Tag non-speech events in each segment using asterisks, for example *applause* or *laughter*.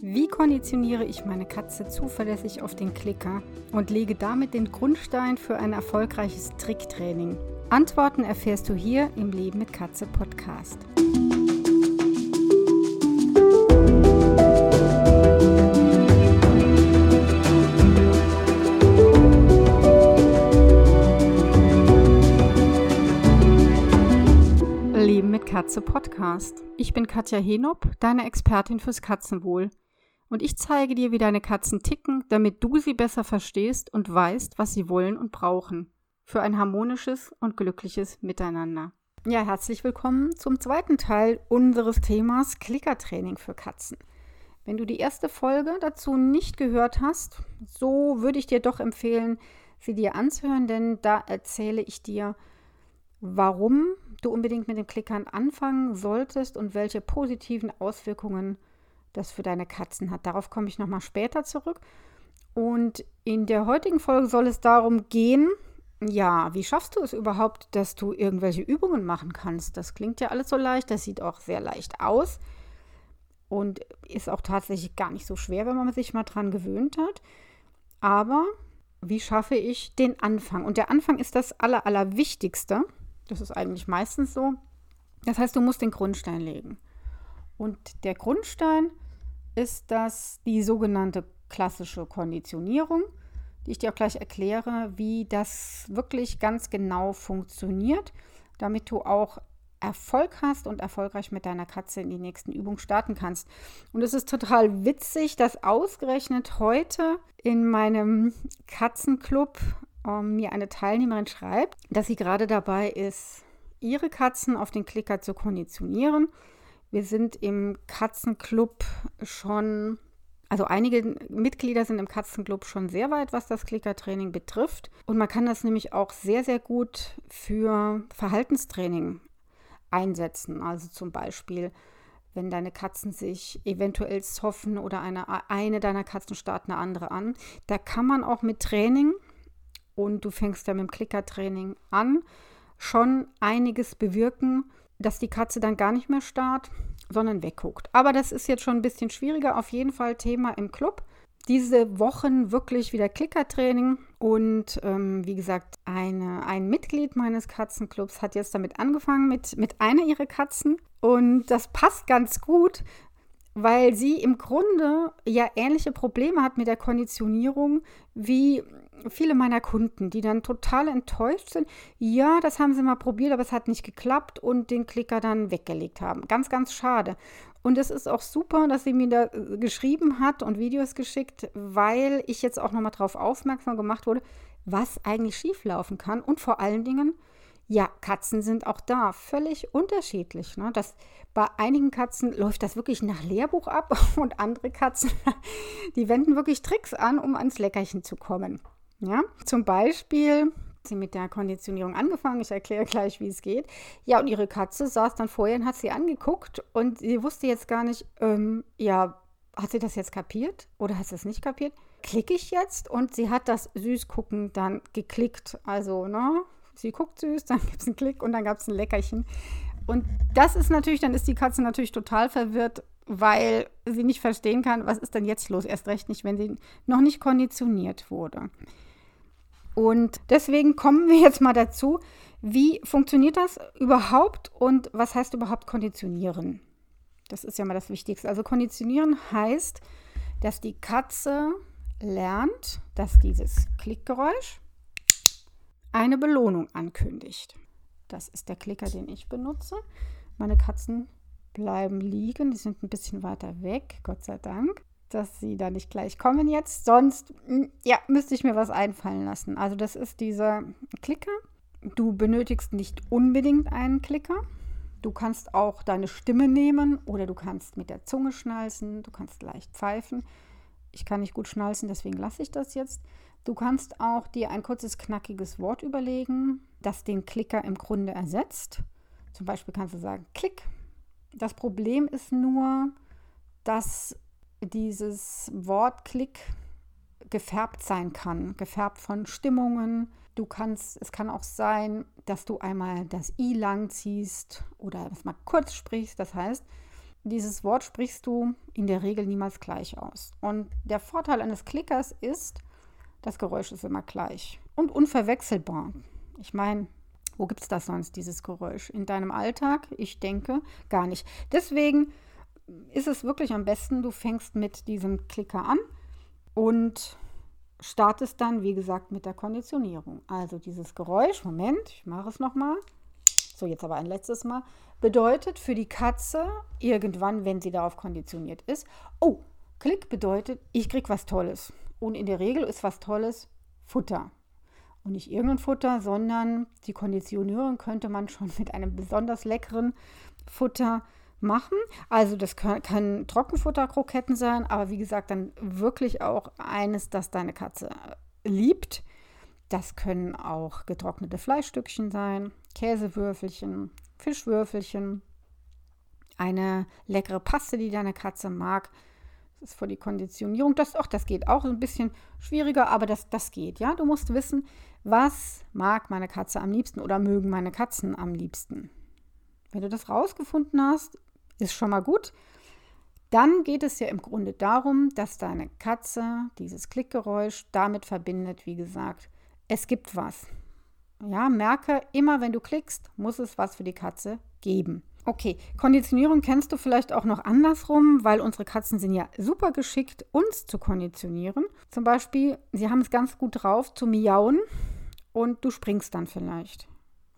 Wie konditioniere ich meine Katze zuverlässig auf den Klicker und lege damit den Grundstein für ein erfolgreiches Tricktraining? Antworten erfährst du hier im Leben mit Katze Podcast. Leben mit Katze Podcast. Ich bin Katja Henop, deine Expertin fürs Katzenwohl und ich zeige dir, wie deine Katzen ticken, damit du sie besser verstehst und weißt, was sie wollen und brauchen. Für ein harmonisches und glückliches Miteinander. Ja, herzlich willkommen zum zweiten Teil unseres Themas Klickertraining für Katzen. Wenn du die erste Folge dazu nicht gehört hast, so würde ich dir doch empfehlen, sie dir anzuhören, denn da erzähle ich dir, warum du unbedingt mit den Klickern anfangen solltest und welche positiven Auswirkungen das für deine Katzen hat. Darauf komme ich nochmal später zurück. Und in der heutigen Folge soll es darum gehen, ja, wie schaffst du es überhaupt, dass du irgendwelche Übungen machen kannst? Das klingt ja alles so leicht, das sieht auch sehr leicht aus und ist auch tatsächlich gar nicht so schwer, wenn man sich mal dran gewöhnt hat. Aber wie schaffe ich den Anfang? Und der Anfang ist das Aller, Allerwichtigste. Das ist eigentlich meistens so. Das heißt, du musst den Grundstein legen. Und der Grundstein ist das die sogenannte klassische Konditionierung, die ich dir auch gleich erkläre, wie das wirklich ganz genau funktioniert, damit du auch Erfolg hast und erfolgreich mit deiner Katze in die nächsten Übungen starten kannst. Und es ist total witzig, dass ausgerechnet heute in meinem Katzenclub äh, mir eine Teilnehmerin schreibt, dass sie gerade dabei ist, ihre Katzen auf den Klicker zu konditionieren wir sind im Katzenclub schon, also einige Mitglieder sind im Katzenclub schon sehr weit, was das Klickertraining betrifft. Und man kann das nämlich auch sehr, sehr gut für Verhaltenstraining einsetzen. Also zum Beispiel, wenn deine Katzen sich eventuell zoffen oder eine, eine deiner Katzen starrt eine andere an. Da kann man auch mit Training und du fängst ja mit dem Klickertraining an, schon einiges bewirken dass die Katze dann gar nicht mehr starrt, sondern wegguckt. Aber das ist jetzt schon ein bisschen schwieriger. Auf jeden Fall Thema im Club. Diese Wochen wirklich wieder Klickertraining. Und ähm, wie gesagt, eine, ein Mitglied meines Katzenclubs hat jetzt damit angefangen mit, mit einer ihrer Katzen. Und das passt ganz gut, weil sie im Grunde ja ähnliche Probleme hat mit der Konditionierung wie viele meiner Kunden, die dann total enttäuscht sind. Ja, das haben sie mal probiert, aber es hat nicht geklappt und den Klicker dann weggelegt haben. Ganz, ganz schade. Und es ist auch super, dass sie mir da äh, geschrieben hat und Videos geschickt, weil ich jetzt auch nochmal darauf aufmerksam gemacht wurde, was eigentlich schieflaufen kann und vor allen Dingen, ja, Katzen sind auch da völlig unterschiedlich. Ne? Das, bei einigen Katzen läuft das wirklich nach Lehrbuch ab *laughs* und andere Katzen, *laughs* die wenden wirklich Tricks an, um ans Leckerchen zu kommen. Ja, zum Beispiel sie mit der Konditionierung angefangen. Ich erkläre gleich, wie es geht. Ja, und ihre Katze saß dann vorher und hat sie angeguckt und sie wusste jetzt gar nicht, ähm, ja, hat sie das jetzt kapiert oder hat sie es nicht kapiert? Klicke ich jetzt und sie hat das Süßgucken dann geklickt. Also, ne, sie guckt süß, *laughs* dann gibt es einen Klick und dann gab es ein Leckerchen. Und das ist natürlich, dann ist die Katze natürlich total verwirrt, weil sie nicht verstehen kann, was ist denn jetzt los? Erst recht nicht, wenn sie noch nicht konditioniert wurde. Und deswegen kommen wir jetzt mal dazu, wie funktioniert das überhaupt und was heißt überhaupt konditionieren? Das ist ja mal das Wichtigste. Also konditionieren heißt, dass die Katze lernt, dass dieses Klickgeräusch eine Belohnung ankündigt. Das ist der Klicker, den ich benutze. Meine Katzen bleiben liegen, die sind ein bisschen weiter weg, Gott sei Dank, dass sie da nicht gleich kommen jetzt. Sonst, ja, müsste ich mir was einfallen lassen. Also das ist dieser Klicker. Du benötigst nicht unbedingt einen Klicker. Du kannst auch deine Stimme nehmen oder du kannst mit der Zunge schnalzen, du kannst leicht pfeifen. Ich kann nicht gut schnalzen, deswegen lasse ich das jetzt. Du kannst auch dir ein kurzes, knackiges Wort überlegen, das den Klicker im Grunde ersetzt. Zum Beispiel kannst du sagen, Klick. Das Problem ist nur, dass dieses Wort Klick gefärbt sein kann, gefärbt von Stimmungen. Du kannst, es kann auch sein, dass du einmal das i lang ziehst oder das mal kurz sprichst. Das heißt, dieses Wort sprichst du in der Regel niemals gleich aus. Und der Vorteil eines Klickers ist, das Geräusch ist immer gleich und unverwechselbar. Ich meine, wo gibt es das sonst, dieses Geräusch? In deinem Alltag? Ich denke gar nicht. Deswegen ist es wirklich am besten, du fängst mit diesem Klicker an und startest dann, wie gesagt, mit der Konditionierung. Also dieses Geräusch, Moment, ich mache es nochmal. So, jetzt aber ein letztes Mal. Bedeutet für die Katze irgendwann, wenn sie darauf konditioniert ist, oh, Klick bedeutet, ich krieg was Tolles. Und in der Regel ist was Tolles Futter. Und nicht irgendein Futter, sondern die Konditionierung könnte man schon mit einem besonders leckeren Futter machen. Also das können, können Trockenfutterkroketten sein, aber wie gesagt, dann wirklich auch eines, das deine Katze liebt. Das können auch getrocknete Fleischstückchen sein, Käsewürfelchen, Fischwürfelchen, eine leckere Paste, die deine Katze mag. Das ist für die Konditionierung. Das, auch, das geht auch ein bisschen schwieriger, aber das, das geht. Ja, du musst wissen, was mag meine Katze am liebsten oder mögen meine Katzen am liebsten. Wenn du das rausgefunden hast, ist schon mal gut. Dann geht es ja im Grunde darum, dass deine Katze dieses Klickgeräusch damit verbindet, wie gesagt, es gibt was. Ja, merke, immer wenn du klickst, muss es was für die Katze geben. Okay, Konditionierung kennst du vielleicht auch noch andersrum, weil unsere Katzen sind ja super geschickt, uns zu konditionieren. Zum Beispiel, sie haben es ganz gut drauf zu miauen und du springst dann vielleicht.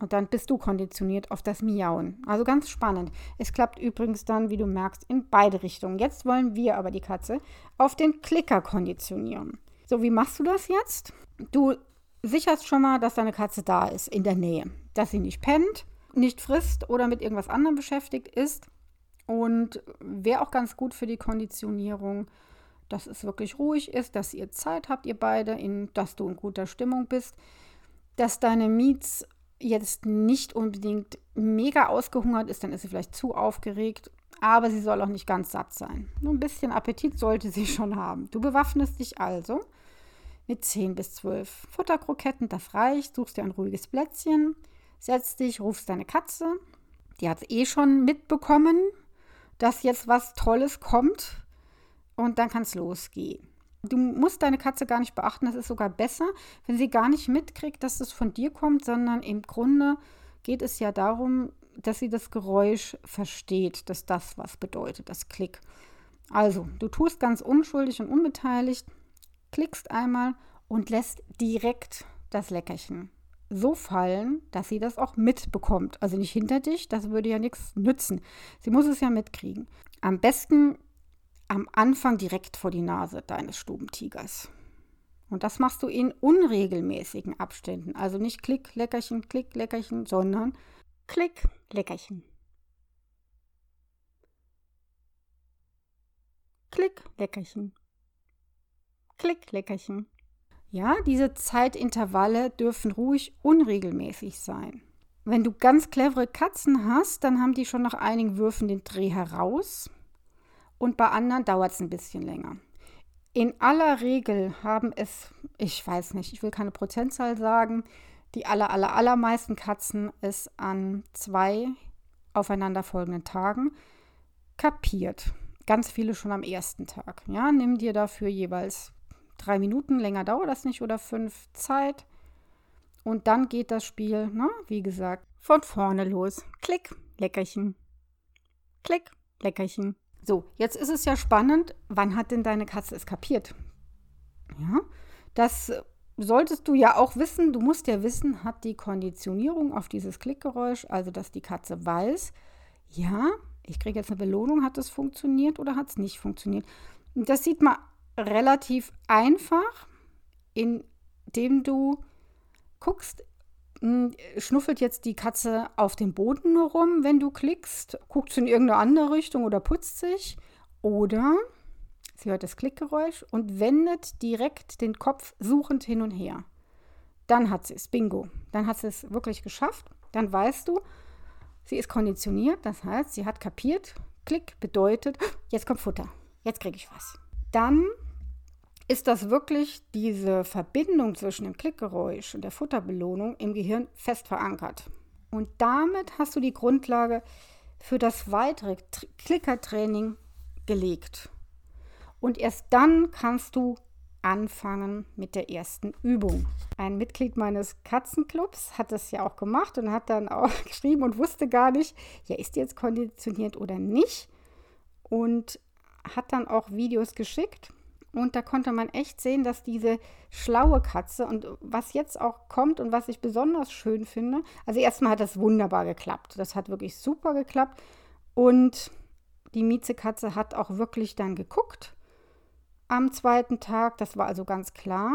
Und dann bist du konditioniert auf das Miauen. Also ganz spannend. Es klappt übrigens dann, wie du merkst, in beide Richtungen. Jetzt wollen wir aber die Katze auf den Klicker konditionieren. So, wie machst du das jetzt? Du sicherst schon mal, dass deine Katze da ist, in der Nähe. Dass sie nicht pennt, nicht frisst oder mit irgendwas anderem beschäftigt ist. Und wäre auch ganz gut für die Konditionierung, dass es wirklich ruhig ist, dass ihr Zeit habt, ihr beide, in, dass du in guter Stimmung bist, dass deine Miets jetzt nicht unbedingt mega ausgehungert ist, dann ist sie vielleicht zu aufgeregt, aber sie soll auch nicht ganz satt sein. Nur ein bisschen Appetit sollte sie *laughs* schon haben. Du bewaffnest dich also mit 10 bis 12 Futterkroketten, das reicht. Suchst dir ein ruhiges Plätzchen, setzt dich, rufst deine Katze. Die hat es eh schon mitbekommen, dass jetzt was Tolles kommt und dann kann es losgehen. Du musst deine Katze gar nicht beachten. Das ist sogar besser, wenn sie gar nicht mitkriegt, dass es von dir kommt, sondern im Grunde geht es ja darum, dass sie das Geräusch versteht, dass das was bedeutet, das Klick. Also, du tust ganz unschuldig und unbeteiligt, klickst einmal und lässt direkt das Leckerchen so fallen, dass sie das auch mitbekommt. Also nicht hinter dich, das würde ja nichts nützen. Sie muss es ja mitkriegen. Am besten am Anfang direkt vor die Nase deines Stubentigers. Und das machst du in unregelmäßigen Abständen. Also nicht Klick, Leckerchen, Klick, Leckerchen, sondern Klick, Leckerchen. Klick, Leckerchen. Klick, Leckerchen. Ja, diese Zeitintervalle dürfen ruhig unregelmäßig sein. Wenn du ganz clevere Katzen hast, dann haben die schon nach einigen Würfen den Dreh heraus und bei anderen dauert es ein bisschen länger. In aller Regel haben es, ich weiß nicht, ich will keine Prozentzahl sagen, die aller, aller, allermeisten Katzen es an zwei aufeinanderfolgenden Tagen kapiert. Ganz viele schon am ersten Tag. Ja, nimm dir dafür jeweils drei Minuten, länger dauert das nicht oder fünf Zeit. Und dann geht das Spiel, ne, wie gesagt, von vorne los. Klick, Leckerchen. Klick, Leckerchen. So, jetzt ist es ja spannend, wann hat denn deine Katze es kapiert? Ja, das solltest du ja auch wissen. Du musst ja wissen, hat die Konditionierung auf dieses Klickgeräusch, also dass die Katze weiß, ja, ich kriege jetzt eine Belohnung, hat es funktioniert oder hat es nicht funktioniert? Das sieht man relativ einfach, indem du guckst, hm, schnuffelt jetzt die Katze auf dem Boden nur rum, wenn du klickst, guckt sie in irgendeine andere Richtung oder putzt sich. Oder sie hört das Klickgeräusch und wendet direkt den Kopf suchend hin und her. Dann hat sie es, bingo. Dann hat sie es wirklich geschafft. Dann weißt du, sie ist konditioniert, das heißt, sie hat kapiert. Klick bedeutet, jetzt kommt Futter, jetzt kriege ich was. Dann ist das wirklich diese Verbindung zwischen dem Klickgeräusch und der Futterbelohnung im Gehirn fest verankert. Und damit hast du die Grundlage für das weitere Klickertraining gelegt. Und erst dann kannst du anfangen mit der ersten Übung. Ein Mitglied meines Katzenclubs hat das ja auch gemacht und hat dann auch *laughs* geschrieben und wusste gar nicht, ja, ist jetzt konditioniert oder nicht. Und hat dann auch Videos geschickt. Und da konnte man echt sehen, dass diese schlaue Katze und was jetzt auch kommt und was ich besonders schön finde, also erstmal hat das wunderbar geklappt. Das hat wirklich super geklappt. Und die Miezekatze hat auch wirklich dann geguckt am zweiten Tag. Das war also ganz klar.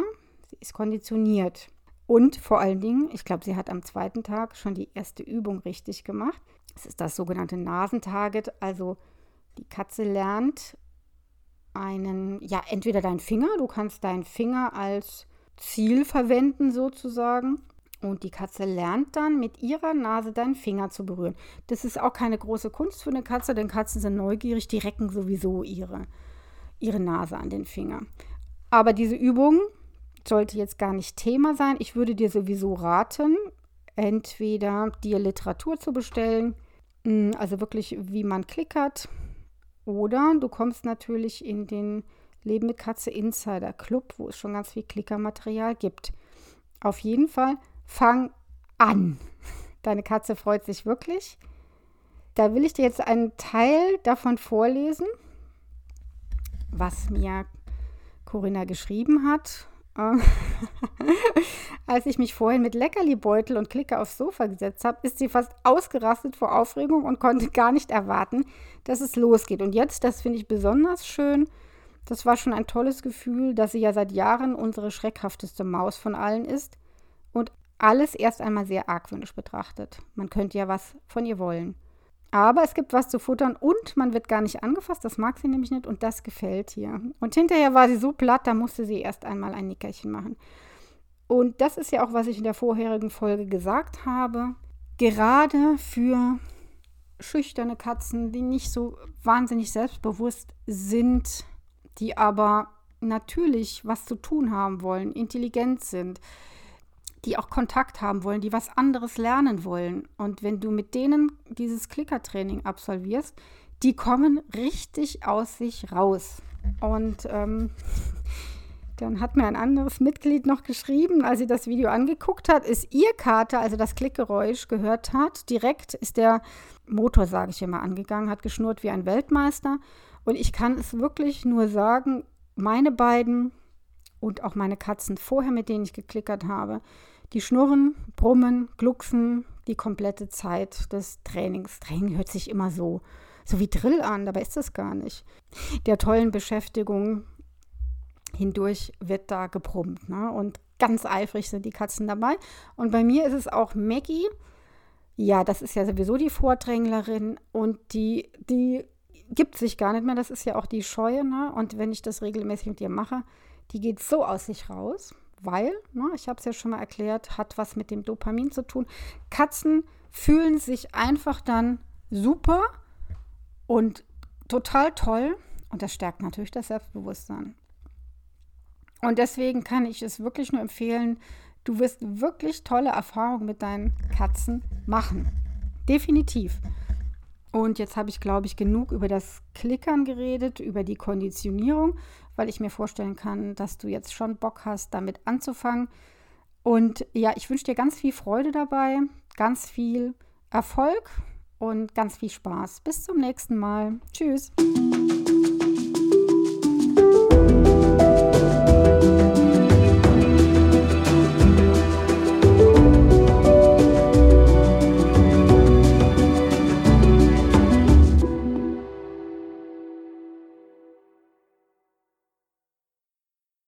Sie ist konditioniert. Und vor allen Dingen, ich glaube, sie hat am zweiten Tag schon die erste Übung richtig gemacht. Es ist das sogenannte Nasentarget. Also die Katze lernt einen, ja, entweder deinen Finger, du kannst deinen Finger als Ziel verwenden sozusagen. Und die Katze lernt dann mit ihrer Nase deinen Finger zu berühren. Das ist auch keine große Kunst für eine Katze, denn Katzen sind neugierig, die recken sowieso ihre ihre Nase an den Finger. Aber diese Übung sollte jetzt gar nicht Thema sein. Ich würde dir sowieso raten, entweder dir Literatur zu bestellen, hm, also wirklich wie man klickert, oder du kommst natürlich in den Leben mit Katze Insider Club, wo es schon ganz viel Klickermaterial gibt. Auf jeden Fall fang an. *laughs* Deine Katze freut sich wirklich. Da will ich dir jetzt einen Teil davon vorlesen was mir Corinna geschrieben hat. *laughs* Als ich mich vorhin mit Leckerli-Beutel und Klicke aufs Sofa gesetzt habe, ist sie fast ausgerastet vor Aufregung und konnte gar nicht erwarten, dass es losgeht. Und jetzt, das finde ich besonders schön, das war schon ein tolles Gefühl, dass sie ja seit Jahren unsere schreckhafteste Maus von allen ist und alles erst einmal sehr argwöhnisch betrachtet. Man könnte ja was von ihr wollen. Aber es gibt was zu futtern und man wird gar nicht angefasst. Das mag sie nämlich nicht und das gefällt ihr. Und hinterher war sie so platt, da musste sie erst einmal ein Nickerchen machen. Und das ist ja auch, was ich in der vorherigen Folge gesagt habe. Gerade für schüchterne Katzen, die nicht so wahnsinnig selbstbewusst sind, die aber natürlich was zu tun haben wollen, intelligent sind, die auch Kontakt haben wollen, die was anderes lernen wollen. Und wenn du mit denen dieses Klickertraining absolvierst, die kommen richtig aus sich raus. Und ähm, *laughs* dann hat mir ein anderes Mitglied noch geschrieben, als sie das Video angeguckt hat, ist ihr Kater, also das Klickgeräusch gehört hat, direkt ist der Motor, sage ich immer, angegangen, hat geschnurrt wie ein Weltmeister. Und ich kann es wirklich nur sagen, meine beiden und auch meine Katzen vorher, mit denen ich geklickert habe, die schnurren, brummen, glucksen die komplette Zeit des Trainings. Training hört sich immer so, so wie Drill an, dabei ist das gar nicht. Der tollen Beschäftigung hindurch wird da gebrummt. Ne? Und ganz eifrig sind die Katzen dabei. Und bei mir ist es auch Maggie. Ja, das ist ja sowieso die Vordränglerin und die, die gibt sich gar nicht mehr. Das ist ja auch die Scheue. Ne? Und wenn ich das regelmäßig mit ihr mache, die geht so aus sich raus weil, ne, ich habe es ja schon mal erklärt, hat was mit dem Dopamin zu tun. Katzen fühlen sich einfach dann super und total toll und das stärkt natürlich das Selbstbewusstsein. Und deswegen kann ich es wirklich nur empfehlen, du wirst wirklich tolle Erfahrungen mit deinen Katzen machen. Definitiv. Und jetzt habe ich, glaube ich, genug über das Klickern geredet, über die Konditionierung, weil ich mir vorstellen kann, dass du jetzt schon Bock hast, damit anzufangen. Und ja, ich wünsche dir ganz viel Freude dabei, ganz viel Erfolg und ganz viel Spaß. Bis zum nächsten Mal. Tschüss.